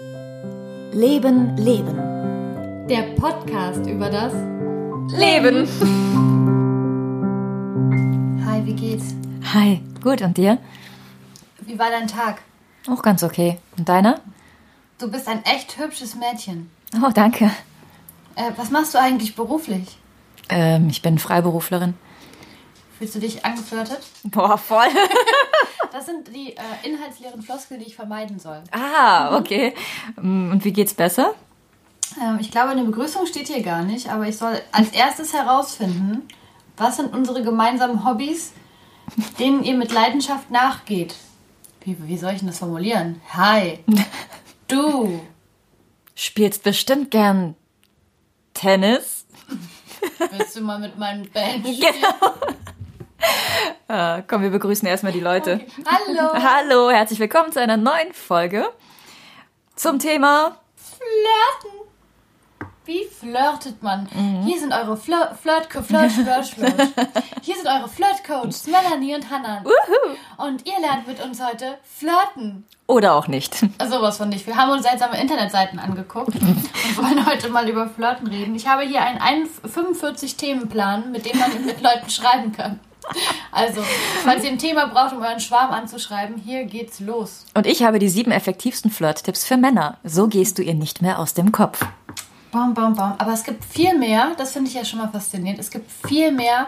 Leben, Leben. Der Podcast über das Leben. Hi, wie geht's? Hi, gut und dir? Wie war dein Tag? Auch ganz okay. Und deiner? Du bist ein echt hübsches Mädchen. Oh, danke. Äh, was machst du eigentlich beruflich? Ähm, ich bin Freiberuflerin. Fühlst du dich angeflirtet? Boah, voll. Das sind die äh, inhaltsleeren Floskeln, die ich vermeiden soll. ah, okay. Mm, Und wie geht's besser? Ähm, ich glaube, eine Begrüßung steht hier gar nicht, aber ich soll als erstes herausfinden, was sind unsere gemeinsamen Hobbys, denen ihr mit Leidenschaft nachgeht. Wie, wie soll ich denn das formulieren? Hi. Du. Spielst bestimmt gern Tennis? Willst du mal mit meinen Band spielen? Genau. Ah, komm, wir begrüßen erstmal die Leute. Hallo. Hallo, herzlich willkommen zu einer neuen Folge zum Thema Flirten. Wie flirtet man? Mhm. Hier sind eure Flirt, Flirt, Flirt, Flirt, Flirt. Hier sind eure Flirtcoaches Melanie und Hannah. Und ihr lernt mit uns heute flirten. oder auch nicht. Sowas von nicht. Wir haben uns seltsame Internetseiten angeguckt und wollen heute mal über Flirten reden. Ich habe hier einen 45-Themenplan, mit dem man mit Leuten schreiben kann. Also, falls ihr ein Thema braucht, um euren Schwarm anzuschreiben, hier geht's los. Und ich habe die sieben effektivsten Flirt-Tipps für Männer. So gehst du ihr nicht mehr aus dem Kopf. Bam, bam, bam. Aber es gibt viel mehr, das finde ich ja schon mal faszinierend, es gibt viel mehr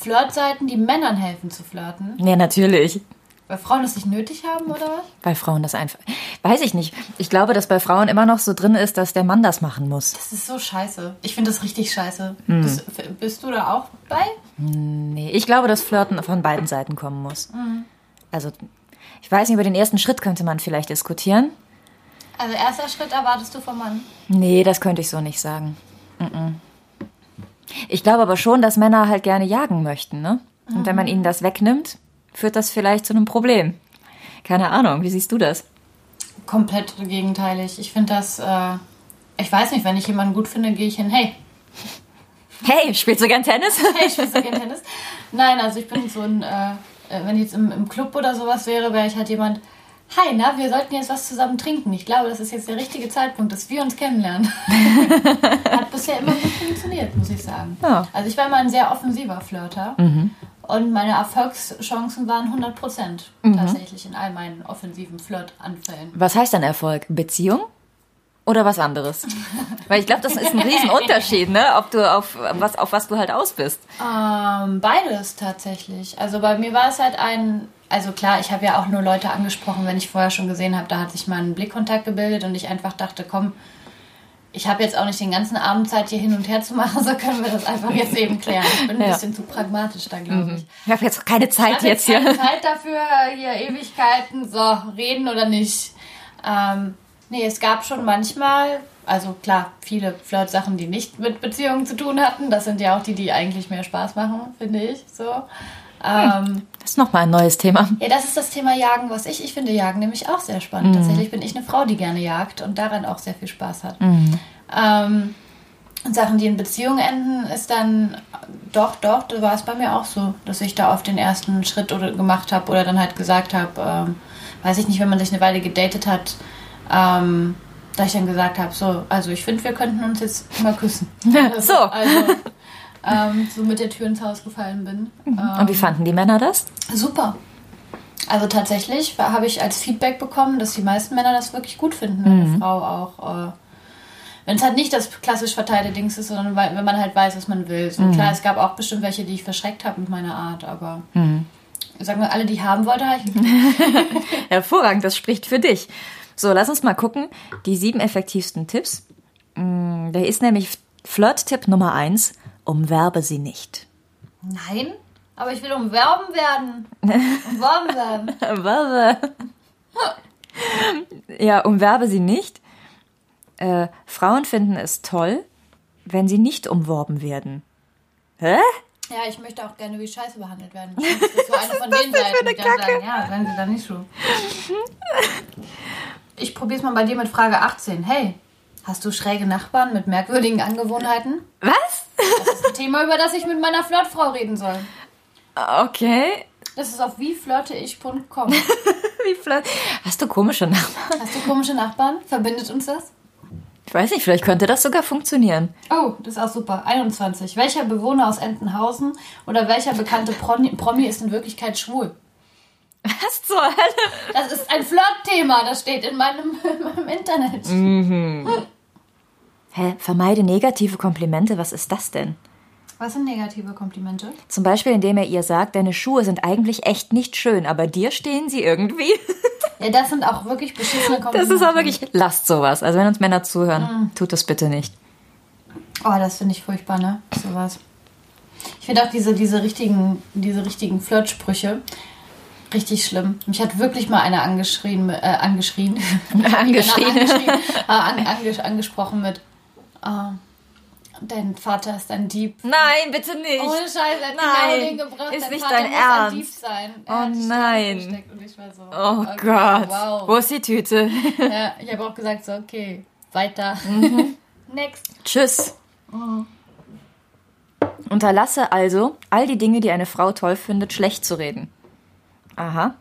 Flirtseiten, die Männern helfen zu flirten. Ja, natürlich. Weil Frauen das nicht nötig haben, oder was? Bei Frauen das einfach. Weiß ich nicht. Ich glaube, dass bei Frauen immer noch so drin ist, dass der Mann das machen muss. Das ist so scheiße. Ich finde das richtig scheiße. Bist, bist du da auch bei? Nee, ich glaube, dass Flirten von beiden Seiten kommen muss. Also, ich weiß nicht, über den ersten Schritt könnte man vielleicht diskutieren. Also erster Schritt erwartest du vom Mann. Nee, das könnte ich so nicht sagen. Mm-mm. Ich glaube aber schon, dass Männer halt gerne jagen möchten, ne? Und wenn man ihnen das wegnimmt, führt das vielleicht zu einem Problem. Keine Ahnung, wie siehst du das? Komplett gegenteilig. Ich finde das, äh, ich weiß nicht, wenn ich jemanden gut finde, gehe ich hin, hey, Hey, spielst du gern Tennis? hey, ich spiele so gerne Tennis. Nein, also ich bin so ein, äh, wenn ich jetzt im, im Club oder sowas wäre, wäre ich halt jemand, hi, na, wir sollten jetzt was zusammen trinken. Ich glaube, das ist jetzt der richtige Zeitpunkt, dass wir uns kennenlernen. Hat bisher immer gut funktioniert, muss ich sagen. Ja. Also ich war immer ein sehr offensiver Flirter. Und meine Erfolgschancen waren 100 Prozent tatsächlich in all meinen offensiven Flirtanfällen. Was heißt dann Erfolg? Beziehung? Oder was anderes? Weil ich glaube, das ist ein Riesenunterschied, ne? Ob du auf was, auf was du halt aus bist. Ähm, beides tatsächlich. Also bei mir war es halt ein, also klar, ich habe ja auch nur Leute angesprochen, wenn ich vorher schon gesehen habe, da hat sich mal ein Blickkontakt gebildet und ich einfach dachte, komm, ich habe jetzt auch nicht den ganzen Abend Zeit, hier hin und her zu machen, so können wir das einfach jetzt eben klären. Ich bin ein Ja. bisschen zu pragmatisch da, glaube ich. Ich habe jetzt keine Zeit jetzt jetzt keine hier. Zeit dafür, hier Ewigkeiten, so, reden oder nicht. Ähm, nee, es gab schon manchmal, also klar, viele Flirt-Sachen, die nicht mit Beziehungen zu tun hatten. Das sind ja auch die, die eigentlich mehr Spaß machen, finde ich, so. Ähm, Das ist nochmal ein neues Thema. ja, das ist das Thema Jagen, was ich, ich finde Jagen nämlich auch sehr spannend. Tatsächlich bin ich eine Frau, die gerne jagt und daran auch sehr viel Spaß hat. Ähm, und Sachen, die in Beziehung enden, ist dann doch, doch, da war es bei mir auch so, dass ich da auf den ersten Schritt oder gemacht habe oder dann halt gesagt habe, ähm, weiß ich nicht, wenn man sich eine Weile gedatet hat, ähm, da ich dann gesagt habe, so, also ich finde, wir könnten uns jetzt mal küssen. Also, So. Also, ähm, so mit der Tür ins Haus gefallen bin. Ähm, Und wie fanden die Männer das? Super. Also tatsächlich habe ich als Feedback bekommen, dass die meisten Männer das wirklich gut finden, wenn eine Frau auch, äh, wenn es halt nicht das klassisch verteilte Dings ist, sondern weil, wenn man halt weiß, was man will. So klar, es gab auch bestimmt welche, die ich verschreckt habe mit meiner Art, aber sagen wir alle, die ich haben wollte, habe ich Hervorragend, das spricht für dich. So, lass uns mal gucken. Die sieben effektivsten Tipps. Mm, Da ist nämlich Flirt-Tipp Nummer eins. Umwerbe sie nicht. Nein, aber ich will umwerben werden. Umworben werden. Werbe. ja, umwerbe sie nicht. Äh, Frauen finden es toll, wenn sie nicht umworben werden. Hä? Ja, ich möchte auch gerne wie Scheiße behandelt werden. Das ist so eine von den Seiten, die dann sagen, ja, sagen sie dann nicht so. Ich probier's mal bei dir mit Frage 18. Hey, hast du schräge Nachbarn mit merkwürdigen Angewohnheiten? Was? Das ist ein Thema, über das ich mit meiner Flirtfrau reden soll. Okay. Das ist auf wieflirteich.com. Wie flirt. Hast du komische Nachbarn? Hast du komische Nachbarn? Verbindet uns das? Ich weiß nicht, vielleicht könnte das sogar funktionieren. Oh, das ist auch super. 21. Welcher Bewohner aus Entenhausen oder welcher bekannte Promi, Promi ist in Wirklichkeit schwul? Was zur Hölle? Das ist ein Flirtthema, das steht in meinem, in meinem Internet. Hä? Vermeide negative Komplimente? Was ist das denn? Was sind negative Komplimente? Zum Beispiel, indem er ihr sagt, deine Schuhe sind eigentlich echt nicht schön, aber dir stehen sie irgendwie. Ja, das sind auch wirklich beschissene Das Komplimente. ist auch wirklich, lasst sowas. Also wenn uns Männer zuhören, tut das bitte nicht. Oh, das finde ich furchtbar, ne? Sowas. Ich finde auch diese, diese richtigen, diese richtigen Flirtsprüche richtig schlimm. Mich hat wirklich mal einer angeschrien, äh, angeschrien. Angeschrien. angeschrien äh, an, anges angesprochen mit, ah, dein Vater ist ein Dieb. Nein, bitte nicht. Ohne Scheiß, er hat Nein, genau den gebracht. ist dein nicht Vater dein muss Ernst. ein Dieb sein. Oh Er Strafe nein. versteckt Und ich war so, Oh okay, Gott. Wow. Wo ist die Tüte? Ja, ich habe auch gesagt, so, okay, weiter. Mhm. Next. Tschüss. Unterlasse also, all die Dinge, die eine Frau toll findet, schlecht zu reden. Aha.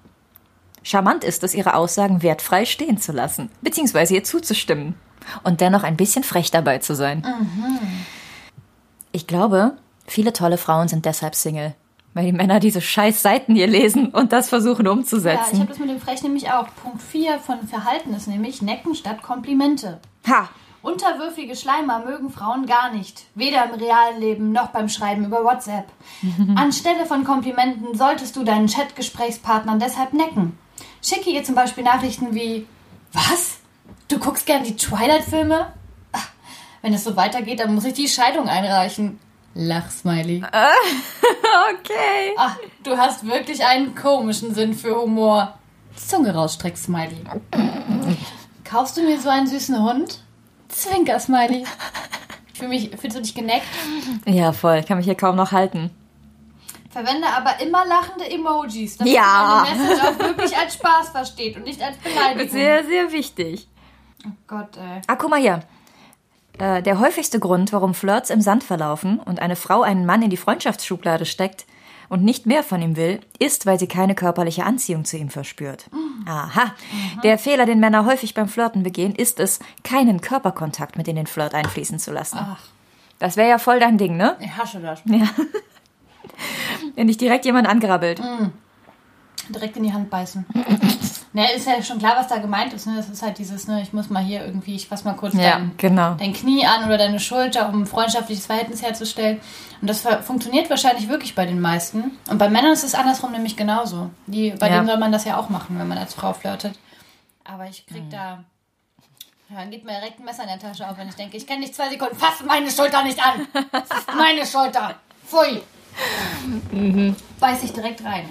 Charmant ist es, ihre Aussagen wertfrei stehen zu lassen, beziehungsweise ihr zuzustimmen. Und dennoch ein bisschen frech dabei zu sein. Ich glaube, viele tolle Frauen sind deshalb Single. Weil die Männer diese scheiß Seiten hier lesen und das versuchen Ja, ich umzusetzen. habe das mit dem Frech nämlich auch. Punkt 4 von Verhalten ist nämlich Necken statt Komplimente. ha! Unterwürfige Schleimer mögen Frauen gar nicht. Weder im realen Leben noch beim Schreiben über WhatsApp. Anstelle von Komplimenten solltest du deinen Chatgesprächspartnern deshalb necken. Schicke ihr zum Beispiel Nachrichten wie: Was? Du guckst gern die Twilight-Filme? Ach, Wenn es so weitergeht, dann muss ich die Scheidung einreichen. Lachsmiley. Okay. Ach, du hast wirklich einen komischen Sinn für Humor. Zunge rausstreck, Smiley. Kaufst du mir so einen süßen Hund? Zwinker, Smiley. Ich fühl mich, fühlst du dich geneckt? Ja, voll. Ich kann mich hier kaum noch halten. Verwende aber immer lachende Emojis, damit Ja. man die Message auch wirklich als Spaß versteht und nicht als Beleidigung. Sehr, sehr wichtig. Oh Gott, ey. Ah, guck mal hier. Äh, der häufigste Grund, warum Flirts im Sand verlaufen und eine Frau einen Mann in die Freundschaftsschublade steckt und nicht mehr von ihm will, ist, weil sie keine körperliche Anziehung zu ihm verspürt. Aha. Der Fehler, den Männer häufig beim Flirten begehen, ist es, keinen Körperkontakt mit in den Flirt einfließen zu lassen. Ach. Das wäre ja voll dein Ding, ne? Ich hasche das. Ja. Wenn dich direkt jemand angrabbelt. Direkt in die Hand beißen. ne, ist ja schon klar, was da gemeint ist. Ne? Das ist halt dieses, ne, ich muss mal hier irgendwie, ich fass mal kurz Ja, dein, genau. dein Knie an oder deine Schulter, um ein freundschaftliches Verhältnis herzustellen. Und das funktioniert wahrscheinlich wirklich bei den meisten. Und bei Männern ist es andersrum nämlich genauso. Die, bei Ja. denen soll man das ja auch machen, wenn man als Frau flirtet. Aber ich krieg da. Ja, dann geht mir direkt ein Messer in der Tasche auf, wenn ich denke, ich kenne dich zwei Sekunden, fass meine Schulter nicht an. Das ist meine Schulter. Pfui. Beiß ich direkt rein.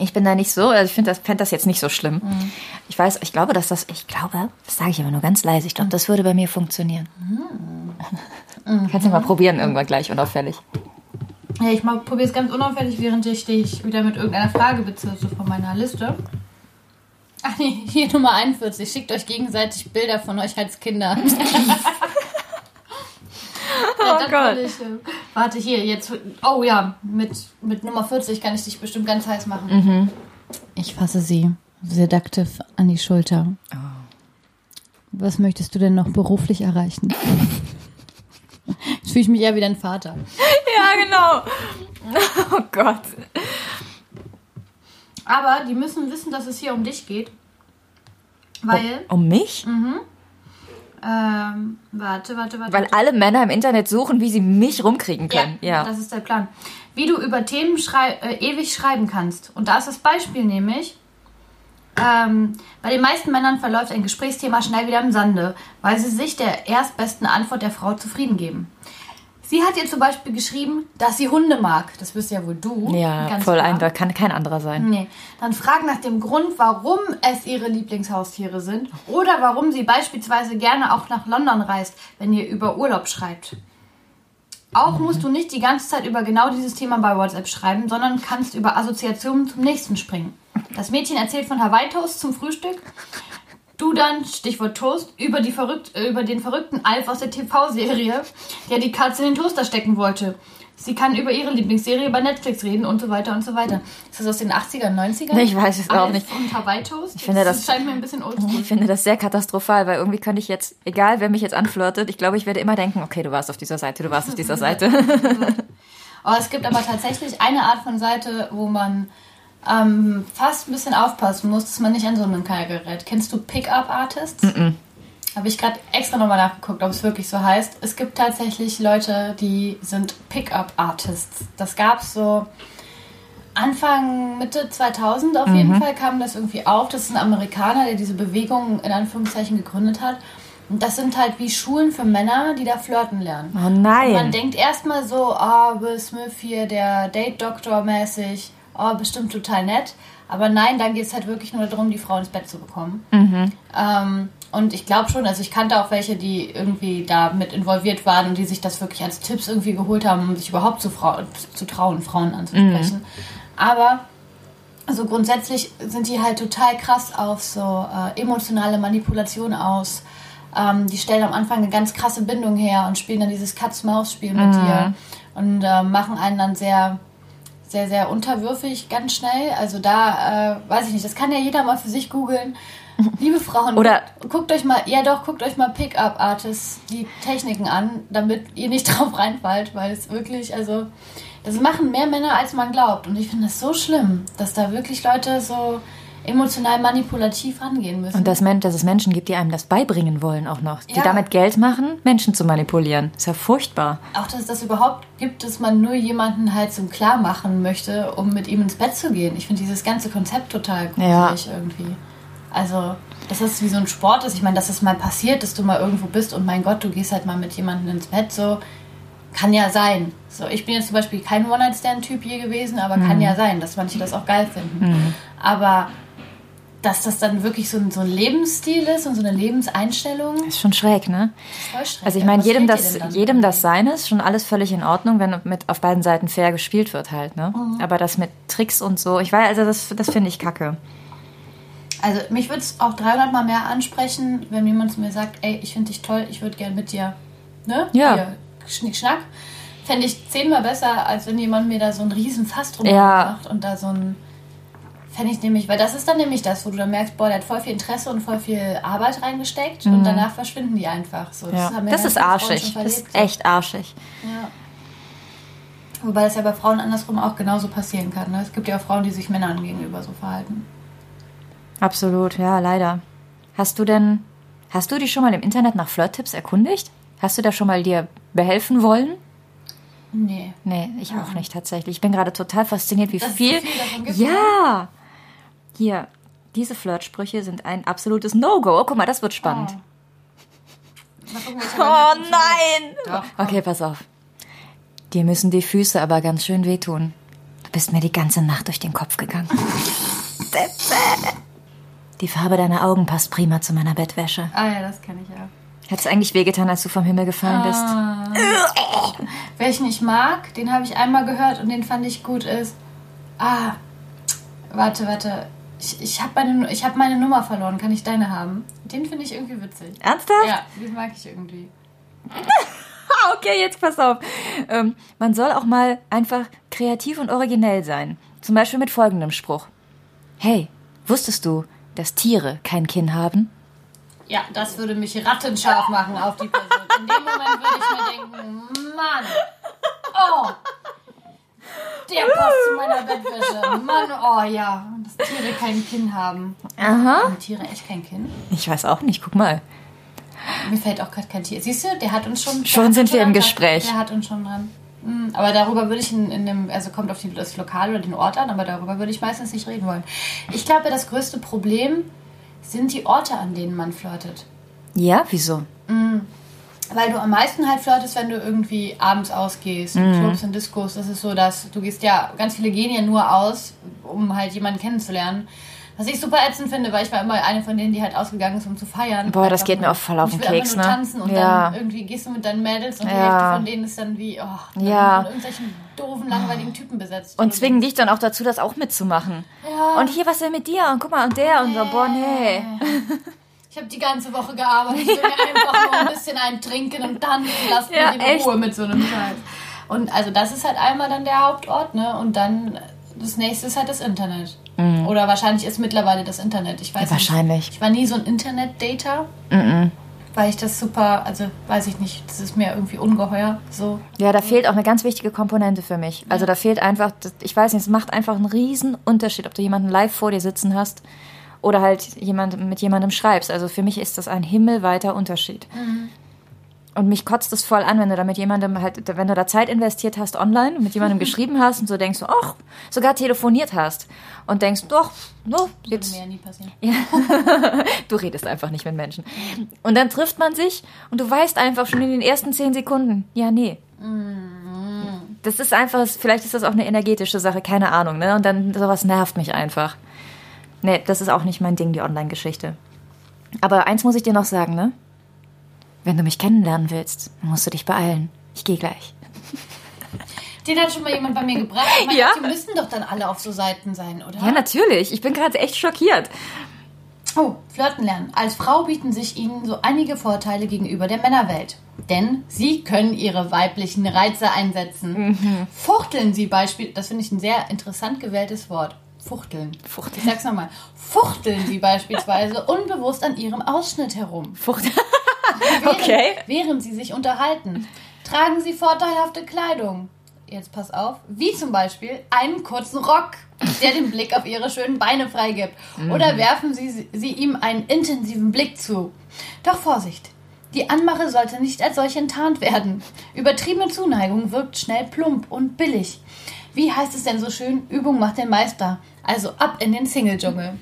Ich bin da nicht so, also ich finde das, fänd das jetzt nicht so schlimm. Ich weiß, ich glaube, dass das, ich glaube, das sage ich aber nur ganz leise, ich glaube, das würde bei mir funktionieren. Kannst du mal probieren, irgendwann gleich unauffällig. Ja, ich probiere es ganz unauffällig, während ich dich wieder mit irgendeiner Frage bezirze von meiner Liste. Ach nee, hier Nummer 41. Schickt euch gegenseitig Bilder von euch als Kinder. Ja, das Gott. Ich, äh, warte, hier, jetzt. Oh ja, mit, mit Nummer 40 kann ich dich bestimmt ganz heiß machen. Ich fasse sie seductive an die Schulter. Was möchtest du denn noch beruflich erreichen? Jetzt fühle ich mich eher wie dein Vater. Ja, genau. Oh Gott. Aber die müssen wissen, dass es hier um dich geht. Weil, Um mich? Ähm, warte, warte, warte. Weil alle Männer im Internet suchen, wie sie mich rumkriegen können. Ja. das ist der Plan. Wie du über Themen schrei äh, ewig schreiben kannst. Und da ist das Beispiel nämlich, ähm, bei den meisten Männern verläuft ein Gesprächsthema schnell wieder im Sande, weil sie sich der erstbesten Antwort der Frau zufrieden geben. Sie hat ihr zum Beispiel geschrieben, dass sie Hunde mag. Das bist ja wohl du. Ja, Ganz voll klar. ein, da kann kein anderer sein. Nee. Dann frag nach dem Grund, warum es ihre Lieblingshaustiere sind oder warum sie beispielsweise gerne auch nach London reist, wenn ihr über Urlaub schreibt. Auch musst du nicht die ganze Zeit über genau dieses Thema bei WhatsApp schreiben, sondern kannst über Assoziationen zum nächsten springen. Das Mädchen erzählt von Hawaii Toast zum Frühstück. Du dann, Stichwort Toast, über, die verrückt, äh, über den verrückten Alf aus der TV-Serie, der die Katze in den Toaster stecken wollte. Sie kann über ihre Lieblingsserie bei Netflix reden und so weiter und so weiter. Ist das aus den 80ern, 90ern? Ich weiß es auch nicht. Und Hawaii Toast? Ich finde das, das scheint mir ein bisschen oldschool. Ich finde das sehr katastrophal, weil irgendwie könnte ich jetzt, egal wer mich jetzt anflirtet, ich glaube, ich werde immer denken, okay, du warst auf dieser Seite, du warst auf dieser Seite. oh, es gibt aber tatsächlich eine Art von Seite, wo man ähm, fast ein bisschen aufpassen muss, dass man nicht an so einem Kerl gerät. Kennst du Pickup Artists? Mm, -mm. Habe ich gerade extra nochmal nachgeguckt, ob es wirklich so heißt. Es gibt tatsächlich Leute, die sind Pickup-Artists. Das gab es so Anfang, Mitte 2000 auf mhm. jeden Fall kam das irgendwie auf. Das ist ein Amerikaner, der diese Bewegung in Anführungszeichen gegründet hat. Und das sind halt wie Schulen für Männer, die da flirten lernen. Oh nein. Und man denkt erstmal so, ah, oh, Will Smith hier, der Date-Doktor mäßig, oh, bestimmt total nett. Aber nein, dann geht es halt wirklich nur darum, die Frau ins Bett zu bekommen. Mhm. Ähm, und ich glaube schon, also ich kannte auch welche, die irgendwie da mit involviert waren und die sich das wirklich als Tipps irgendwie geholt haben, um sich überhaupt zu, Frau, zu trauen, Frauen anzusprechen. Mhm. Aber also grundsätzlich sind die halt total krass auf so äh, emotionale Manipulation aus. Ähm, die stellen am Anfang eine ganz krasse Bindung her und spielen dann dieses Katz-Maus-Spiel mit mhm. dir und äh, machen einen dann sehr, sehr, sehr unterwürfig ganz schnell. Also da, äh, weiß ich nicht, das kann ja jeder mal für sich googeln. Liebe Frauen, Oder guckt euch mal, ja doch, guckt euch mal Pickup-Artists die Techniken an, damit ihr nicht drauf reinfallt, weil es wirklich, also, das machen mehr Männer, als man glaubt. Und ich finde das so schlimm, dass da wirklich Leute so emotional manipulativ rangehen müssen. Und dass, dass es Menschen gibt, die einem das beibringen wollen auch noch. Die ja. damit Geld machen, Menschen zu manipulieren. Ist ja furchtbar. Auch, dass es das überhaupt gibt, dass man nur jemanden halt zum Klarmachen möchte, um mit ihm ins Bett zu gehen. Ich finde dieses ganze Konzept total gruselig ja. irgendwie. Also, dass das wie so ein Sport ist. Ich meine, dass es mal passiert, dass du mal irgendwo bist und mein Gott, du gehst halt mal mit jemandem ins Bett, so kann ja sein. So, ich bin jetzt zum Beispiel kein One-Night-Stand-Typ je gewesen, aber mhm. kann ja sein, dass manche das auch geil finden. Mhm. Aber dass das dann wirklich so ein, so ein Lebensstil ist und so eine Lebenseinstellung. Ist schon schräg, ne? Voll schräg. Also ich meine, jedem das, jedem das Seine ist schon alles völlig in Ordnung, wenn mit auf beiden Seiten fair gespielt wird halt, ne? Mhm. Aber das mit Tricks und so, ich weiß, also das, das finde ich kacke. Also mich würde es auch 300 Mal mehr ansprechen, wenn jemand zu mir sagt, ey, ich finde dich toll, ich würde gerne mit dir, ne? Ja. Hier, Schnick, Schnack. Fände ich zehnmal besser, als wenn jemand mir da so einen riesen Fass drum ja. macht und da so ein... Fände ich nämlich, weil das ist dann nämlich das, wo du dann merkst, boah, der hat voll viel Interesse und voll viel Arbeit reingesteckt mhm. und danach verschwinden die einfach. So, das, ja. das ist arschig. Das ist echt arschig. Ja. Wobei das ja bei Frauen andersrum auch genauso passieren kann. Ne? Es gibt ja auch Frauen, die sich Männern gegenüber so verhalten. Absolut, ja, leider. Hast du denn, hast du dich schon mal im Internet nach Flirt-Tipps erkundigt? Hast du da schon mal dir behelfen wollen? Nee. Nee, ich auch nicht tatsächlich. Ich bin gerade total fasziniert, wie das viel. viel ja! Hier, diese Flirtsprüche sind ein absolutes No-Go. Oh, guck mal, das wird spannend. Oh, oh nein! Doch, okay, pass auf. Dir müssen die Füße aber ganz schön wehtun. Du bist mir die ganze Nacht durch den Kopf gegangen. Die Farbe deiner Augen passt prima zu meiner Bettwäsche. Ah ja, das kenne ich ja. Hat es eigentlich wehgetan, als du vom Himmel gefallen bist? Ah. Welchen ich mag, den habe ich einmal gehört und den fand ich gut ist. Ah, warte, warte. Ich, ich habe meine, hab meine Nummer verloren. Kann ich deine haben? Den finde ich irgendwie witzig. Ernsthaft? Ja, den mag ich irgendwie. okay, jetzt pass auf. Ähm, man soll auch mal einfach kreativ und originell sein. Zum Beispiel mit folgendem Spruch. Hey, wusstest du, dass Tiere kein Kinn haben? Ja, das würde mich rattenscharf machen auf die Person. In dem Moment würde ich mir denken, Mann, oh, der passt zu meiner Bettwäsche. Mann, oh ja, dass Tiere kein Kinn haben. Aha. Haben Tiere echt kein Kinn? Ich weiß auch nicht, guck mal. Mir fällt auch gerade kein Tier. Siehst du, der hat uns schon. Schon sind wir im Gespräch. Der hat uns schon dran. Hm, aber darüber würde ich in, in dem, also kommt auf die, das Lokal oder den Ort an, aber darüber würde ich meistens nicht reden wollen. Ich glaube, das größte Problem sind die Orte, an denen man flirtet. Ja, wieso? Mhm. Weil du am meisten halt flirtest, wenn du irgendwie abends ausgehst, in mhm. Clubs, in Diskos. Das ist so, dass du gehst ja, ganz viele gehen ja nur aus, um halt jemanden kennenzulernen. Was ich super ätzend finde, weil ich war immer eine von denen, die halt ausgegangen ist, um zu feiern. Boah, das geht mir auch voll auf den Keks, ne? tanzen und ja. dann irgendwie gehst du mit deinen Mädels und ja. die Hälfte von denen ist dann wie, oh, ja. von irgendwelchen doofen, langweiligen Typen besetzt. Und zwingen dich dann auch dazu, das auch mitzumachen. Ja. Und hier, was denn mit dir? Und guck mal, und der und so, boah, nee. Ich habe die ganze Woche gearbeitet. Ich will mir einfach nur ein bisschen eintrinken und dann lassen ja, mich in Ruhe mit so einem Scheiß. Und also das ist halt einmal dann der Hauptort, ne? Und dann das nächste ist halt das Internet. Oder wahrscheinlich ist mittlerweile das Internet. Ich weiß Mhm. Ja, wahrscheinlich. Nicht. Ich war nie so ein Internet-Dater. Weil ich das super, also weiß ich nicht, das ist mir irgendwie ungeheuer. So. Ja, da fehlt auch eine ganz wichtige Komponente für mich. Also da fehlt einfach, ich weiß nicht, es macht einfach einen riesen Unterschied, ob du jemanden live vor dir sitzen hast oder halt jemand, mit jemandem schreibst. Also für mich ist das ein himmelweiter Unterschied. Und mich kotzt es voll an, wenn du da mit jemandem halt, wenn du da Zeit investiert hast online und mit jemandem geschrieben hast und so denkst du, ach, sogar telefoniert hast und denkst, doch, no, Würde jetzt, mir ja nie passieren. du redest einfach nicht mit Menschen. Und dann trifft man sich und du weißt einfach schon in den ersten zehn Sekunden, ja, nee. Das ist einfach, vielleicht ist das auch eine energetische Sache, keine Ahnung, ne? Und dann sowas nervt mich einfach. Nee, das ist auch nicht mein Ding, die Online-Geschichte. Aber eins muss ich dir noch sagen, ne? Wenn du mich kennenlernen willst, musst du dich beeilen. Ich gehe gleich. Den hat schon mal jemand bei mir gebracht. Meine, Ja? Die müssten doch dann alle auf so Seiten sein, oder? Ja, natürlich. Ich bin gerade echt schockiert. Oh, flirten lernen. Als Frau bieten sich ihnen so einige Vorteile gegenüber der Männerwelt. Denn sie können ihre weiblichen Reize einsetzen. Fuchteln sie beispielsweise, das finde ich ein sehr interessant gewähltes Wort. Fuchteln. Fuchteln. Ich sag's nochmal. Fuchteln sie beispielsweise unbewusst an ihrem Ausschnitt herum. Fucht. Während, Okay. Während sie sich unterhalten. Tragen sie vorteilhafte Kleidung. Jetzt pass auf. Wie zum Beispiel einen kurzen Rock, der den Blick auf ihre schönen Beine freigibt. Oder werfen sie, sie ihm einen intensiven Blick zu. Doch Vorsicht. Die Anmache sollte nicht als solche enttarnt werden. Übertriebene Zuneigung wirkt schnell plump und billig. Wie heißt es denn so schön? Übung macht den Meister. Also ab in den Single-Dschungel.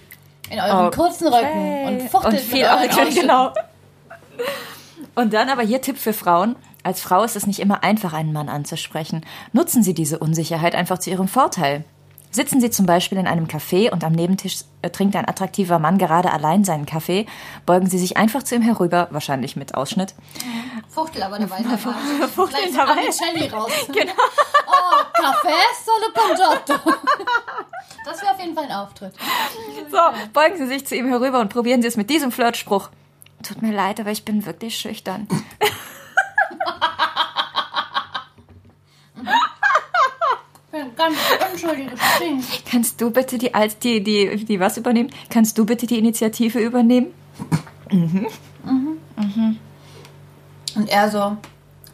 In euren kurzen Röcken und fuchtelt und viel mit euren genau. Und dann aber hier Tipp für Frauen. Als Frau ist es nicht immer einfach, einen Mann anzusprechen. Nutzen Sie diese Unsicherheit einfach zu Ihrem Vorteil. Sitzen Sie zum Beispiel in einem Café und am Nebentisch äh, trinkt ein attraktiver Mann gerade allein seinen Kaffee, beugen Sie sich einfach zu ihm herüber, wahrscheinlich mit Ausschnitt. Fuchtel aber dabei. Fuchtel dabei. Celli raus. Genau. Oh, Kaffee solo congiotto. Das wäre auf jeden Fall ein Auftritt. So, beugen Sie sich zu ihm herüber und probieren Sie es mit diesem Flirtspruch. Tut mir leid, aber ich bin wirklich schüchtern. Ich bin ganz unschuldig gestinkt. Kannst du bitte die, die, die, die was übernehmen? Kannst du bitte die Initiative übernehmen? Und er so,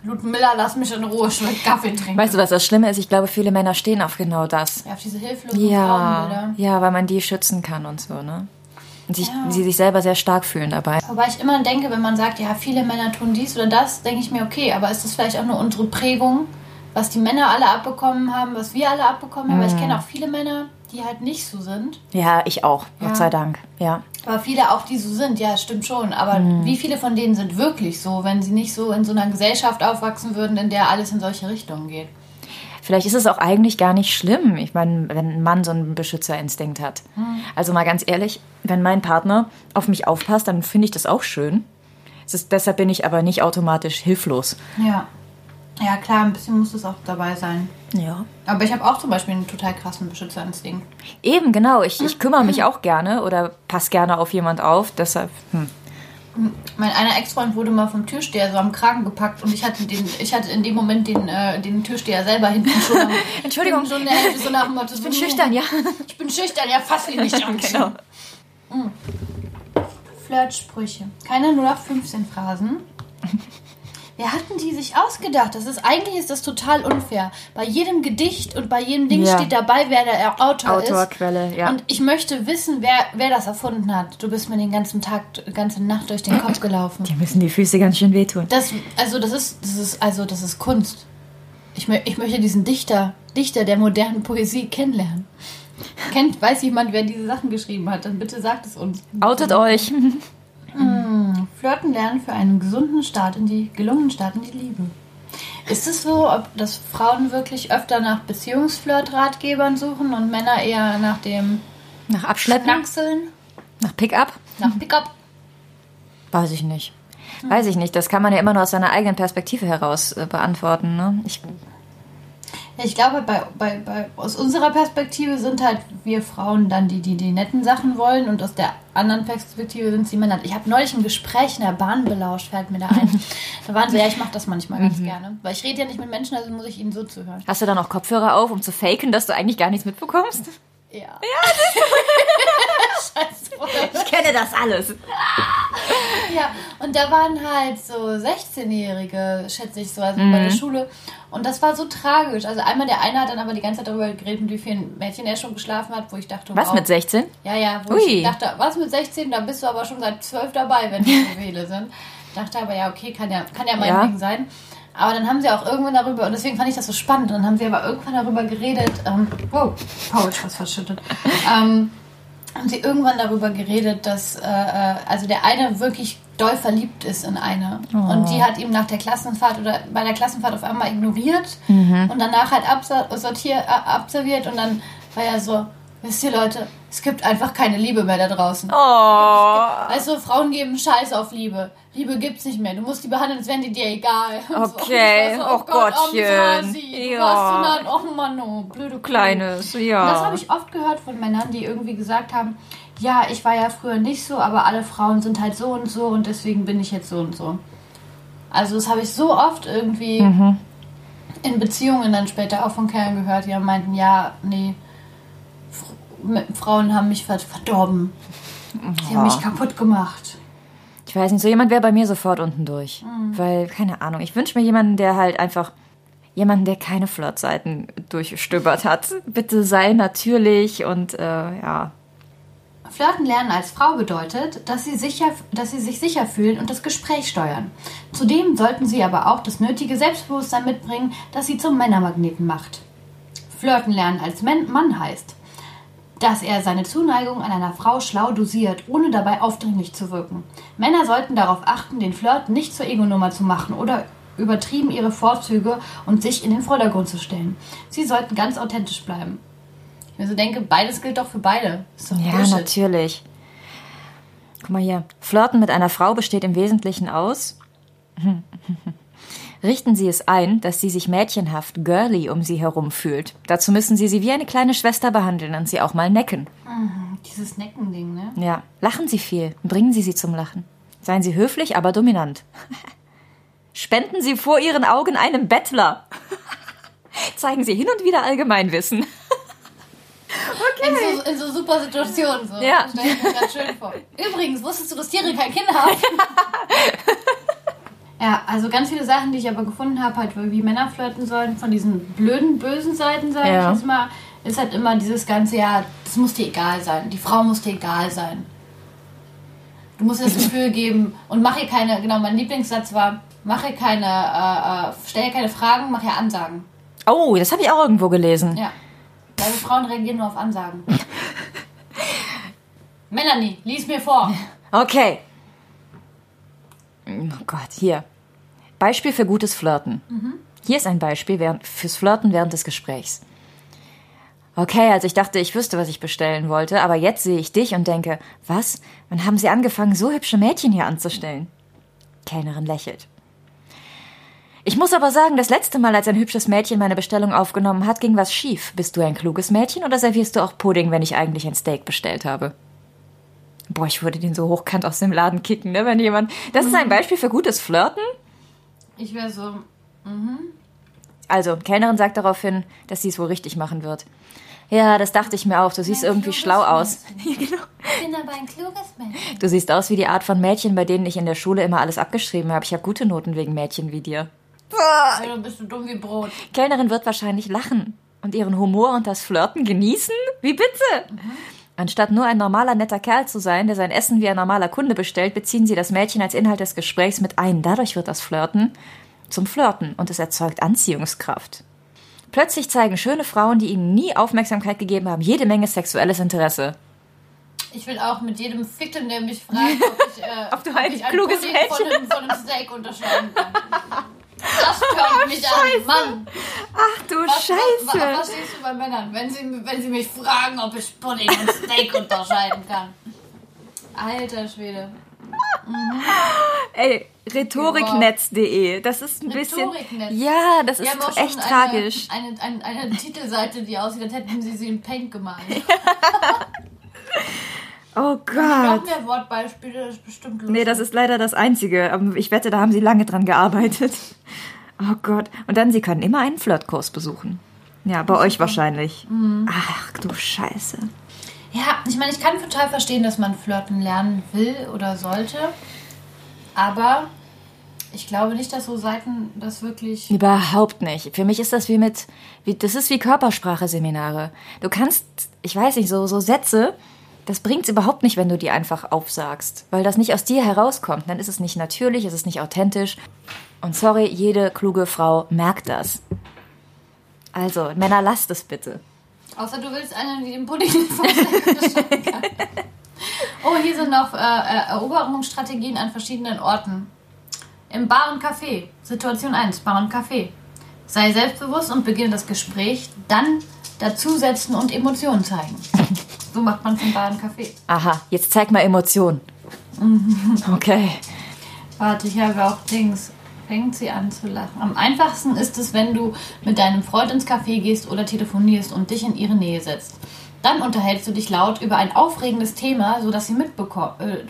Ludmilla, lass mich in Ruhe, ich will Kaffee trinken. Weißt du, was das Schlimme ist? Ich glaube, viele Männer stehen auf genau das. ja, auf diese hilflosen Ja, ja, weil man die schützen kann und so, ne? Und sich, Ja. sie sich selber sehr stark fühlen dabei. Wobei ich immer denke, wenn man sagt, ja, viele Männer tun dies oder das, denke ich mir, okay, aber ist das vielleicht auch nur unsere Prägung, was die Männer alle abbekommen haben, was wir alle abbekommen haben? Mhm. ich kenne auch viele Männer, die halt nicht so sind. Ja, ich auch, Ja. Gott sei Dank. Ja. Aber viele auch, die so sind, ja, stimmt schon. Aber Mhm. wie viele von denen sind wirklich so, wenn sie nicht so in so einer Gesellschaft aufwachsen würden, in der alles in solche Richtungen geht? Vielleicht ist es auch eigentlich gar nicht schlimm. Ich meine, wenn ein Mann so einen Beschützerinstinkt hat. Also mal ganz ehrlich, wenn mein Partner auf mich aufpasst, dann finde ich das auch schön. Ist, deshalb bin ich aber nicht automatisch hilflos. Ja. Ja, klar, ein bisschen muss es auch dabei sein. Ja. Aber ich habe auch zum Beispiel einen total krassen Beschützerinstinkt. Eben, genau. Ich, ich kümmere mich auch gerne oder passe gerne auf jemand auf. Deshalb, hm. Mein einer Ex-Freund wurde mal vom Türsteher so am Kragen gepackt und ich hatte den, ich hatte in dem Moment den, äh, den Türsteher selber hinten schon. am- Entschuldigung. So, eine, so nach dem Motto, ich bin schüchtern, ja. Ich bin schüchtern, ja, fass ihn nicht an. genau. Flirtsprüche. Keine 0815 Phrasen. Wer hatten die sich ausgedacht? Das ist eigentlich ist das total unfair. Bei jedem Gedicht und bei jedem Ding Ja. steht dabei, wer der Autor, ist. Autorquelle, ja. Und ich möchte wissen, wer, wer das erfunden hat. Du bist mir den ganzen Tag, die ganze Nacht durch den Kopf gelaufen. Die müssen die Füße ganz schön wehtun. Das, also das ist, das ist, also das ist Kunst. Ich, mö- ich möchte diesen Dichter, Dichter der modernen Poesie kennenlernen. Kennt, weiß jemand, wer diese Sachen geschrieben hat? Dann bitte sagt es uns. Outet euch. Flirten lernen für einen gesunden Start in die, gelungenen Start in die Liebe. Ist es so, ob dass Frauen wirklich öfter nach Beziehungsflirt-Ratgebern suchen und Männer eher nach dem Nach Abschleppen, Schnackseln, nach Pickup? nach Pickup? Weiß ich nicht. Weiß ich nicht. Das kann man ja immer nur aus seiner eigenen Perspektive heraus äh, beantworten. Ne? Ich, Ich glaube, bei, bei, bei, aus unserer Perspektive sind halt wir Frauen dann die, die die netten Sachen wollen und aus der anderen Perspektive sind sie Männer. Ich habe neulich ein Gespräch in der Bahn belauscht, fällt mir da ein. da waren sie, ja, ich mache das manchmal ganz Mhm. gerne. Weil ich rede ja nicht mit Menschen, also muss ich ihnen so zuhören. Hast du dann auch Kopfhörer auf, um zu faken, dass du eigentlich gar nichts mitbekommst? Ja. Ja, Scheiße. Ich kenne das alles. Ja, und da waren halt so 16-Jährige, schätze ich so, also Mhm. bei der Schule. Und das war so tragisch. Also einmal der eine hat dann aber die ganze Zeit darüber geredet, mit wie vielen Mädchen er schon geschlafen hat, wo ich dachte, Was wow. mit 16? Ja, ja, wo Ui. ich dachte, was mit 16? Da bist du aber schon seit 12 dabei, wenn die so viele sind. Dachte aber, ja, okay, kann ja, kann ja meinetwegen sein. Aber dann haben sie auch irgendwann darüber, und deswegen fand ich das so spannend, und dann haben sie aber irgendwann darüber geredet, ähm, wow, Paul ist was verschüttet, ähm, haben sie irgendwann darüber geredet, dass äh, äh, also der eine wirklich doll verliebt ist in eine. Und die hat ihm nach der Klassenfahrt oder bei der Klassenfahrt auf einmal ignoriert und danach halt absortiert, absolviert und dann war er so, wisst ihr Leute, es gibt einfach keine Liebe mehr da draußen. Oh. Also Frauen geben Scheiß auf Liebe. Liebe gibt's nicht mehr. Du musst die behandeln, als wären die dir egal. Und so. Okay. Und ich war Oh Gottchen. Sasi, Ja. Du so nah, oh Mann, oh, blöde. Kleines, ja. Und das habe ich oft gehört von Männern, die irgendwie gesagt haben, ja, ich war ja früher nicht so, aber alle Frauen sind halt so und so und deswegen bin ich jetzt so und so. Also das habe ich so oft irgendwie Mhm. in Beziehungen dann später auch von Kerlen gehört, die meinten, ja, nee, Frauen haben mich ver- verdorben. Sie haben mich kaputt gemacht. Ich weiß nicht, so jemand wäre bei mir sofort unten durch. Mhm. Weil, keine Ahnung, ich wünsche mir jemanden, der halt einfach, jemanden, der keine Flirtseiten durchstöbert hat. Bitte sei natürlich und, äh, ja. Flirten lernen als Frau bedeutet, dass sie, sicher, dass sie sich sicher fühlen und das Gespräch steuern. Zudem sollten sie aber auch das nötige Selbstbewusstsein mitbringen, das sie zum Männermagneten macht. Flirten lernen als Mann heißt, dass er seine Zuneigung an einer Frau schlau dosiert, ohne dabei aufdringlich zu wirken. Männer sollten darauf achten, den Flirt nicht zur Ego-Nummer zu machen oder übertrieben ihre Vorzüge und sich in den Vordergrund zu stellen. Sie sollten ganz authentisch bleiben. Ich mir so denke, beides gilt doch für beide. Doch Ja, Bullshit. natürlich. Guck mal hier. Flirten mit einer Frau besteht im Wesentlichen aus. Richten Sie es ein, dass sie sich mädchenhaft, girly um Sie herum fühlt. Dazu müssen Sie sie wie eine kleine Schwester behandeln und sie auch mal necken. Dieses Neckending, ne? Ja, lachen Sie viel. Bringen Sie sie zum Lachen. Seien Sie höflich, aber dominant. Spenden Sie vor Ihren Augen einem Bettler. Zeigen Sie hin und wieder Allgemeinwissen. In, so, in so super Situationen. So. Ja. Stell ich mir grad schön vor. Übrigens, wusstest du, dass Tiere kein Kind haben? ja, also ganz viele Sachen, die ich aber gefunden habe, halt, wie Männer flirten sollen, von diesen blöden, bösen Seiten, sage Ja. ich jetzt mal, ist halt immer dieses ganze, ja, das muss dir egal sein. Die Frau muss dir egal sein. Du musst ihr das Gefühl geben und mach ihr keine, genau, mein Lieblingssatz war, mach ihr keine, äh, äh, stell ihr keine Fragen, mach ihr Ansagen. Oh, das habe ich auch irgendwo gelesen. Ja. Weil wir Frauen reagieren nur auf Ansagen. Melanie, lies mir vor. Okay. Oh Gott, hier. Beispiel für gutes Flirten. Hier ist ein Beispiel während, fürs Flirten während des Gesprächs. Okay, also ich dachte, ich wüsste, was ich bestellen wollte, aber jetzt sehe ich dich und denke, was? Wann haben Sie angefangen, so hübsche Mädchen hier anzustellen? Kellnerin lächelt. Ich muss aber sagen, das letzte Mal, als ein hübsches Mädchen meine Bestellung aufgenommen hat, ging was schief. Bist du ein kluges Mädchen oder servierst du auch Pudding, wenn ich eigentlich ein Steak bestellt habe? Boah, ich würde den so hochkant aus dem Laden kicken, ne, wenn jemand. Das ist ein Beispiel für gutes Flirten. Ich wäre so, Also, Kellnerin sagt daraufhin, dass sie es wohl richtig machen wird. Ja, das dachte ich mir auch. Du siehst Ein irgendwie schlau aus. ich bin aber ein kluges Mensch. Du siehst aus wie die Art von Mädchen, bei denen ich in der Schule immer alles abgeschrieben habe. Ich habe gute Noten wegen Mädchen wie dir. Also bist du dumm wie Brot. Kellnerin wird wahrscheinlich lachen und ihren Humor und das Flirten genießen? Wie bitte? Anstatt nur ein normaler, netter Kerl zu sein, der sein Essen wie ein normaler Kunde bestellt, beziehen sie das Mädchen als Inhalt des Gesprächs mit ein. Dadurch wird das Flirten zum Flirten und es erzeugt Anziehungskraft. Plötzlich zeigen schöne Frauen, die ihnen nie Aufmerksamkeit gegeben haben, jede Menge sexuelles Interesse. Ich will auch mit jedem Ficken, der mich fragt, ob ich, äh, Ob du ein ich ein kluges Pudding Mädchen von einem, von einem Steak unterscheiden kann. Hört mich an, Mann. Ach du Was, was, was, was stehst du bei Männern, wenn sie, wenn sie mich fragen, ob ich Pudding und Steak unterscheiden kann? Alter Schwede. Ey, rhetoriknetz.de. Das ist ein bisschen. Ja, das ist echt eine, tragisch. Eine, eine, eine, Titelseite, die aussieht, als hätten sie sie in Paint gemalt. oh Gott. Noch mehr Wortbeispiele, das ist bestimmt lustig. Nee, das ist leider das Einzige. Aber ich wette, da haben sie lange dran gearbeitet. Oh Gott. Und dann, sie können immer einen Flirtkurs besuchen. Ja, bei euch wahrscheinlich. Mhm. Ach du Scheiße. Ja, ich meine, ich kann total verstehen, dass man flirten lernen will oder sollte. Aber ich glaube nicht, dass so Seiten das wirklich. Überhaupt nicht. Für mich ist das wie mit, wie, das ist wie Körpersprache-Seminare. Du kannst, ich weiß nicht, so, so Sätze, das bringt's überhaupt nicht, wenn du die einfach aufsagst. Weil das nicht aus dir herauskommt. Dann ist es nicht natürlich, es ist nicht authentisch. Und sorry, jede kluge Frau merkt das. Also, Männer, lasst es bitte. Außer du willst einen, die den Pudding. Oh, hier sind noch äh, äh, Eroberungsstrategien an verschiedenen Orten. Im Bar und Café. Situation 1, Bar und Café. Sei selbstbewusst und beginne das Gespräch, dann dazusetzen und Emotionen zeigen. So macht man vom Bar und Café. Aha, jetzt zeig mal Emotionen. okay. Warte, ich habe auch Dings. Fängt sie an zu lachen. Am einfachsten ist es, wenn du mit deinem Freund ins Café gehst oder telefonierst und dich in ihre Nähe setzt. Dann unterhältst du dich laut über ein aufregendes Thema, sodass sie, äh,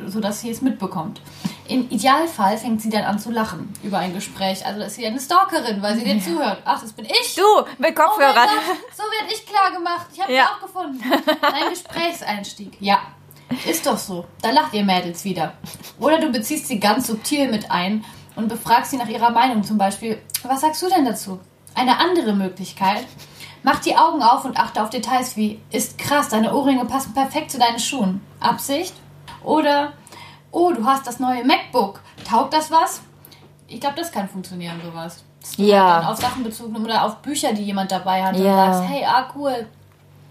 sodass sie es mitbekommt. Im Idealfall fängt sie dann an zu lachen über ein Gespräch. Also ist sie eine Stalkerin, weil sie dir zuhört. Ach, das bin ich. Du, mit Kopfhörer. Oh so wird ich klar gemacht. Ich habe ja. auch gefunden. Ein Gesprächseinstieg. Ja, ist doch so. Da lacht ihr Mädels wieder. Oder du beziehst sie ganz subtil mit ein und befragst sie nach ihrer Meinung. Zum Beispiel, was sagst du denn dazu? Eine andere Möglichkeit Mach die Augen auf und achte auf Details wie, ist krass, deine Ohrringe passen perfekt zu deinen Schuhen. Absicht? Oder, oh, du hast das neue MacBook. Taugt das was? Ich glaube, das kann funktionieren, sowas. ja. Halt auf Sachen bezogen oder auf Bücher, die jemand dabei hat. Ja. Und sagst, hey, ah, cool,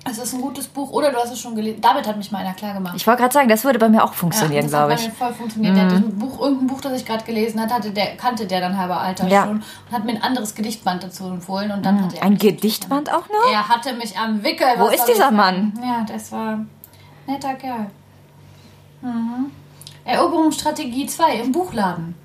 es ist ein gutes Buch oder du hast es schon gelesen. Damit hat mich mal einer klar gemacht. Ich wollte gerade sagen, das würde bei mir auch funktionieren, ja, glaube ich. Das hat bei mir voll funktioniert. Mhm. Der hat ein Buch, irgendein Buch, das ich gerade gelesen hat, hatte der, kannte der dann halber Alter ja. schon und hat mir ein anderes Gedichtband dazu empfohlen. Und dann mhm. hat er ein Gedichtband auch noch? Er hatte mich am Wickel. Wo ist dieser Mann? Ja, das war ein netter Kerl. Mhm. Eroberungsstrategie 2 im Buchladen.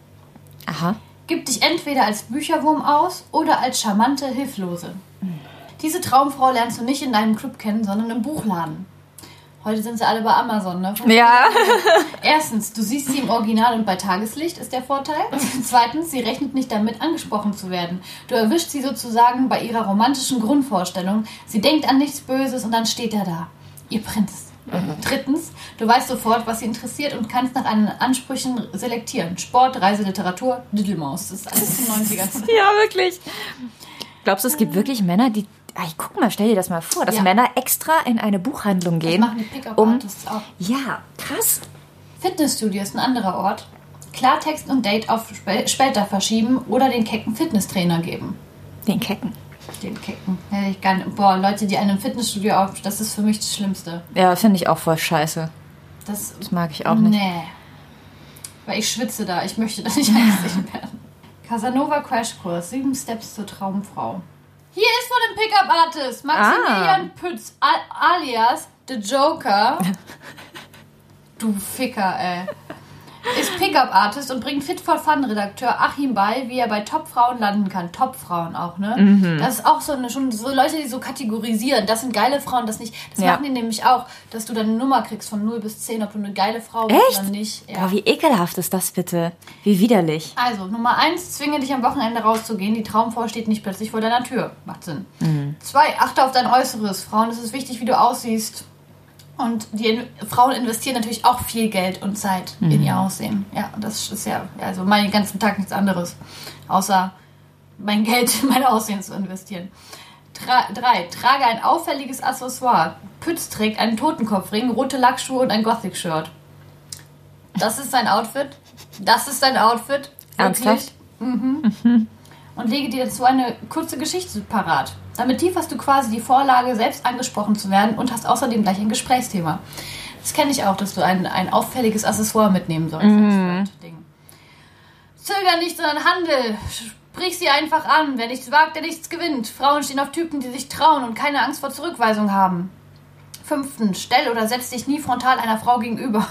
Aha. Gib dich entweder als Bücherwurm aus oder als charmante Hilflose. Mhm. Diese Traumfrau lernst du nicht in deinem Club kennen, sondern im Buchladen. Heute sind sie alle bei Amazon, ne? Ja. Erstens, du siehst sie im Original und bei Tageslicht ist der Vorteil. Zweitens, sie rechnet nicht damit, angesprochen zu werden. Du erwischst sie sozusagen bei ihrer romantischen Grundvorstellung. Sie denkt an nichts Böses und dann steht er da. Ihr Prinz. Drittens, du weißt sofort, was sie interessiert und kannst nach einen Ansprüchen selektieren. Sport, Reise, Literatur, Diddlemaus. Das ist alles in 90er. ja, wirklich. Glaubst du, es gibt wirklich Männer, die Ey, guck mal, stell dir das mal vor, dass ja. Männer extra in eine Buchhandlung gehen. Das machen die Pickup-Artists um, auch. Ja, krass. Fitnessstudio ist ein anderer Ort. Klartext und Date auf später verschieben oder den kecken Fitnesstrainer geben. Den kecken? Den kecken. ich gar nicht. Boah, Leute, die einem Fitnessstudio auf, das ist für mich das Schlimmste. Ja, finde ich auch voll scheiße. Das, das mag ich auch nicht. Nee. Weil ich schwitze da. Ich möchte da nicht angesehen werden. Casanova Crashkurs. Sieben Steps zur Traumfrau. Hier ist von dem Pickup Artist Maximilian ah. Pütz alias The Joker. du Ficker, ey ist Pickup-Artist und bringt Fit for Fun-Redakteur Achim bei, wie er bei Top-Frauen landen kann. Top-Frauen auch, ne? Mhm. Das ist auch so eine, schon so Leute, die so kategorisieren. Das sind geile Frauen, das nicht. Das ja. machen die nämlich auch, dass du deine Nummer kriegst von 0 bis 10, ob du eine geile Frau bist oder nicht. Ja. Boah, wie ekelhaft ist das bitte? Wie widerlich. Also, Nummer 1, zwinge dich am Wochenende rauszugehen. Die Traumfrau steht nicht plötzlich vor deiner Tür. Macht Sinn. 2, mhm. achte auf dein Äußeres. Frauen, es ist wichtig, wie du aussiehst. Und die Frauen investieren natürlich auch viel Geld und Zeit mhm. in ihr Aussehen. Ja, das ist ja also meinen ganzen Tag nichts anderes, außer mein Geld in mein Aussehen zu investieren. Drei, trage ein auffälliges Accessoire. Pütz trägt einen Totenkopfring, rote Lackschuhe und ein Gothic-Shirt. Das ist sein Outfit. Das ist sein Outfit. Ernsthaft? Mhm. mhm. Und lege dir dazu eine kurze Geschichte parat. Damit lieferst du quasi die Vorlage, selbst angesprochen zu werden und hast außerdem gleich ein Gesprächsthema. Das kenne ich auch, dass du ein, ein auffälliges Accessoire mitnehmen sollst. Mhm. Zöger nicht, sondern handel. Sprich sie einfach an. Wer nichts wagt, der nichts gewinnt. Frauen stehen auf Typen, die sich trauen und keine Angst vor Zurückweisung haben. Fünftens, stell oder setz dich nie frontal einer Frau gegenüber.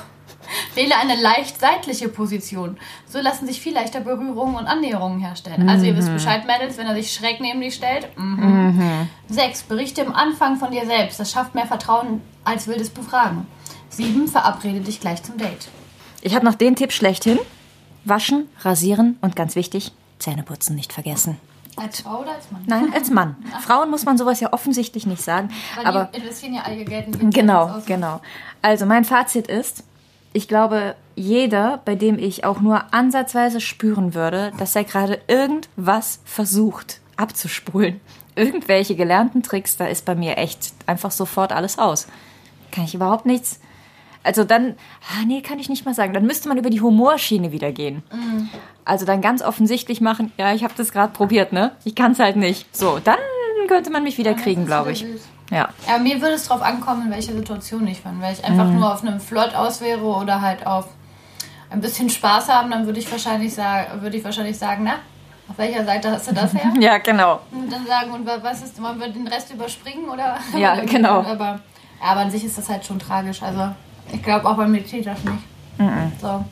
Wähle eine leicht seitliche Position. So lassen sich viel leichter Berührungen und Annäherungen herstellen. Also ihr wisst Bescheid, Mädels, wenn er sich schräg neben dich stellt. Mhm. Sechs, berichte im Anfang von dir selbst. Das schafft mehr Vertrauen als wildes Befragen. Sieben, verabrede dich gleich zum Date. Ich habe noch den Tipp schlechthin. Waschen, rasieren und ganz wichtig, Zähneputzen nicht vergessen. Als Frau oder als Mann? Nein, als Mann. Frauen muss man sowas ja offensichtlich nicht sagen. Weil aber die investieren ja all ihr Geld in die Genau, genau. Also mein Fazit ist, ich glaube, jeder, bei dem ich auch nur ansatzweise spüren würde, dass er gerade irgendwas versucht abzuspulen, irgendwelche gelernten Tricks, da ist bei mir echt einfach sofort alles aus. Kann ich überhaupt nichts. Also dann, ah, nee, kann ich nicht mal sagen. Dann müsste man über die Humorschiene wieder gehen. Also dann ganz offensichtlich machen, ja, ich habe das gerade probiert, ne? Ich kann es halt nicht. So, dann könnte man mich wieder kriegen, glaube ich. süß. Ja. Ja, mir würde es drauf ankommen, in welcher Situation ich bin. Wenn ich einfach Mhm. nur auf einem Flirt aus wäre oder halt auf ein bisschen Spaß haben, dann würde ich wahrscheinlich sagen, würde ich wahrscheinlich sagen, na, auf welcher Seite hast du das her? Ja, genau. Und dann sagen, und wa- was ist, wollen wir den Rest überspringen oder? Ja, genau. Aber, aber an sich ist das halt schon tragisch. Also ich glaube auch beim Militär das nicht. So.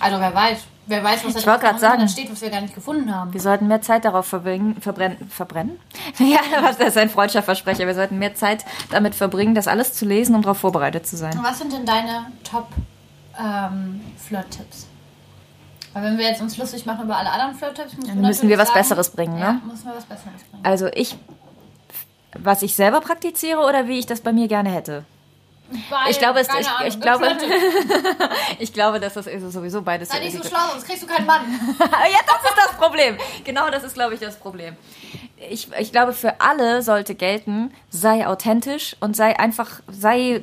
Also wer weiß. Wer weiß, was da grad sagen. steht, was wir gar nicht gefunden haben. Wir sollten mehr Zeit darauf verbringen, verbrennen, verbrennen? Ja, das ist ein freudscher Versprecher. Wir sollten mehr Zeit damit verbringen, das alles zu lesen, um darauf vorbereitet zu sein. Was sind denn deine Top ähm, Flirt-Tipps? Weil wenn wir jetzt uns lustig machen über alle anderen Flirt-Tipps, müssen, müssen wir was sagen, Besseres bringen, ne? Ja, müssen wir was Besseres bringen. Also ich, was ich selber praktiziere oder wie ich das bei mir gerne hätte? Weil, Ich glaube, es- ich- Ahnung, ich glaube-. Ich glaube, dass das ist sowieso beides. Sei nicht so schlau, sonst kriegst du keinen Mann. ja, das ist das Problem. Genau das ist, glaube ich, das Problem. Ich, ich glaube, für alle sollte gelten, sei authentisch und sei einfach, sei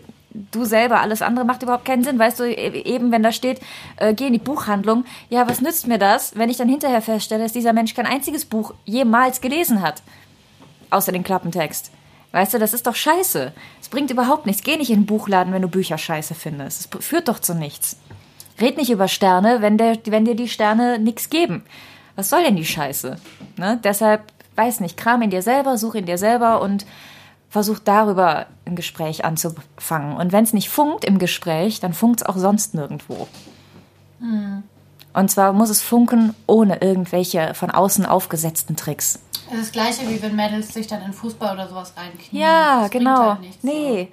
du selber. Alles andere macht überhaupt keinen Sinn. Weißt du, e- eben wenn da steht, äh, geh in die Buchhandlung, ja, was nützt mir das, wenn ich dann hinterher feststelle, dass dieser Mensch kein einziges Buch jemals gelesen hat? Außer den Klappentext. Weißt du, das ist doch scheiße. Es bringt überhaupt nichts. Geh nicht in den Buchladen, wenn du Bücher scheiße findest. Es führt doch zu nichts. Red nicht über Sterne, wenn, der, wenn dir die Sterne nichts geben. Was soll denn die Scheiße? Ne? Deshalb, weiß nicht, kram in dir selber, such in dir selber und versuch darüber ein Gespräch anzufangen. Und wenn es nicht funkt im Gespräch, dann funkt es auch sonst nirgendwo. Und zwar muss es funken ohne irgendwelche von außen aufgesetzten Tricks. Das ist das gleiche, wie wenn Mädels sich dann in Fußball oder sowas reinknien. Ja, das genau. Halt nichts, nee.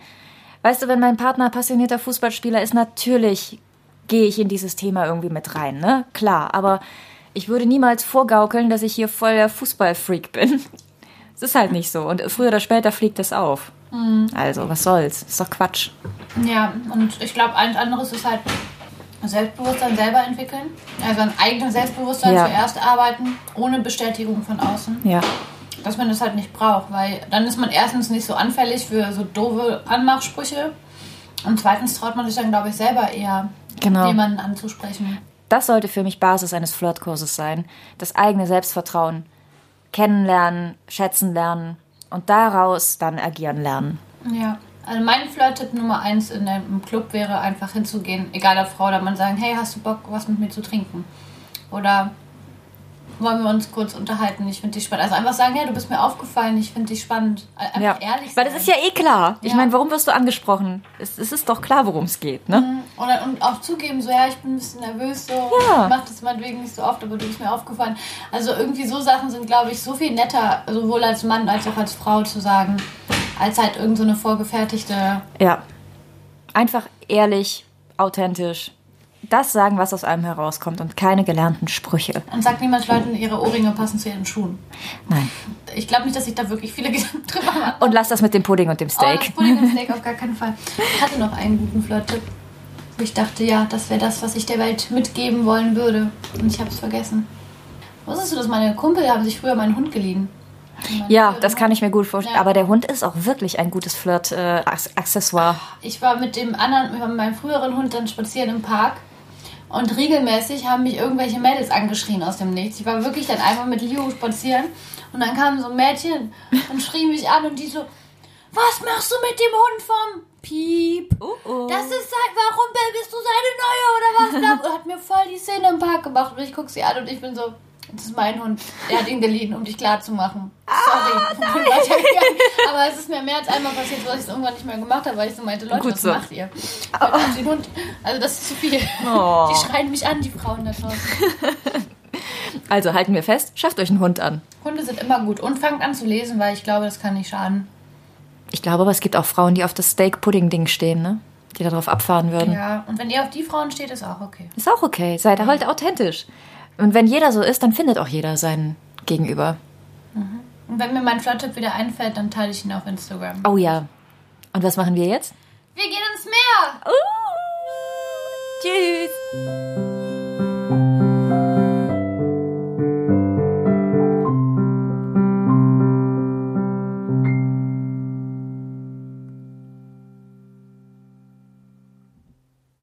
Weißt du, wenn mein Partner passionierter Fußballspieler ist, natürlich gehe ich in dieses Thema irgendwie mit rein, ne? Klar, aber ich würde niemals vorgaukeln, dass ich hier voll der Fußballfreak bin. Es ist halt nicht so. Und früher oder später fliegt es auf. Mhm. Also, was soll's? Ist doch Quatsch. Ja, und ich glaube, ein anderes ist halt Selbstbewusstsein selber entwickeln. Also ein eigenes Selbstbewusstsein Ja. zuerst arbeiten, ohne Bestätigung von außen. Ja. dass man das halt nicht braucht, weil dann ist man erstens nicht so anfällig für so doofe Anmachsprüche und zweitens traut man sich dann, glaube ich, selber eher Genau. jemanden anzusprechen. Das sollte für mich Basis eines Flirtkurses sein. Das eigene Selbstvertrauen. Kennenlernen, schätzen lernen und daraus dann agieren lernen. Ja. Also mein Flirt-Tipp Nummer eins in einem Club wäre einfach hinzugehen, egal ob Frau oder Mann, sagen, hey, hast du Bock, was mit mir zu trinken? Oder wollen wir uns kurz unterhalten, ich finde dich spannend. Also einfach sagen, ja, du bist mir aufgefallen, ich finde dich spannend. Einfach Ja. ehrlich Weil sein. das ist ja eh klar. Ich Ja. meine, warum wirst du angesprochen? Es, es ist doch klar, worum es geht, ne? Oder, und auch zugeben, so, ja, ich bin ein bisschen nervös, so, Ja. ich mach das meinetwegen nicht so oft, aber du bist mir aufgefallen. Also irgendwie so Sachen sind, glaube ich, so viel netter, sowohl als Mann als auch als Frau zu sagen, als halt irgend so eine vorgefertigte, Ja. Einfach ehrlich, authentisch. Das sagen, was aus einem herauskommt und keine gelernten Sprüche. und sagt niemals Leuten, ihre Ohrringe passen zu ihren Schuhen. Nein. Ich glaube nicht, dass sich da wirklich viele Gedanken drüber machen. Und lass das mit dem Pudding und dem Oh, Steak. das Pudding und Steak auf gar keinen Fall. Ich hatte noch einen guten Flirt-Tipp, wo ich dachte, ja, das wäre das, was ich der Welt mitgeben wollen würde. Und ich habe es vergessen. Wusstest du, dass meine Kumpel haben sich früher meinen Hund geliehen? Ja, das kann ich mir gut vorstellen. Ja. Aber der Hund ist auch wirklich ein gutes Flirt-Accessoire. Ich war mit dem anderen, mit meinem früheren Hund dann spazieren im Park und regelmäßig haben mich irgendwelche Mädels angeschrien aus dem Nichts. Ich war wirklich dann einmal mit Leo spazieren und dann kam so ein Mädchen und schrie mich an und die so, was machst du mit dem Hund vom Piep? Das ist sein, warum bist du seine neue oder was? Und hat mir voll die Szene im Park gemacht und ich guck sie an und ich bin so, das ist mein Hund. Der hat ihn geliehen, um dich klar zu machen. Sorry. Weitergegangen. Aber es ist mir mehr als einmal passiert, dass ich es irgendwann nicht mehr gemacht habe, weil ich so meinte, Leute, Gut was so. macht ihr? Hab den Hund. Also das ist zu viel. Oh. Die schreien mich an, die Frauen da draußen. Also halten wir fest, schafft euch einen Hund an. Hunde sind immer gut. Und fangt an zu lesen, weil ich glaube, das kann nicht schaden. Ich glaube aber, es gibt auch Frauen, die auf das Steak-Pudding-Ding stehen, ne? Die darauf abfahren würden. Ja, und wenn ihr auf die Frauen steht, ist auch okay. Ist auch okay. Seid halt authentisch. Und wenn jeder so ist, dann findet auch jeder seinen Gegenüber. Und wenn mir mein Flot-Tipp wieder einfällt, dann teile ich ihn auf Instagram. Oh ja. Und was machen wir jetzt? Wir gehen ins Meer! Uh, tschüss.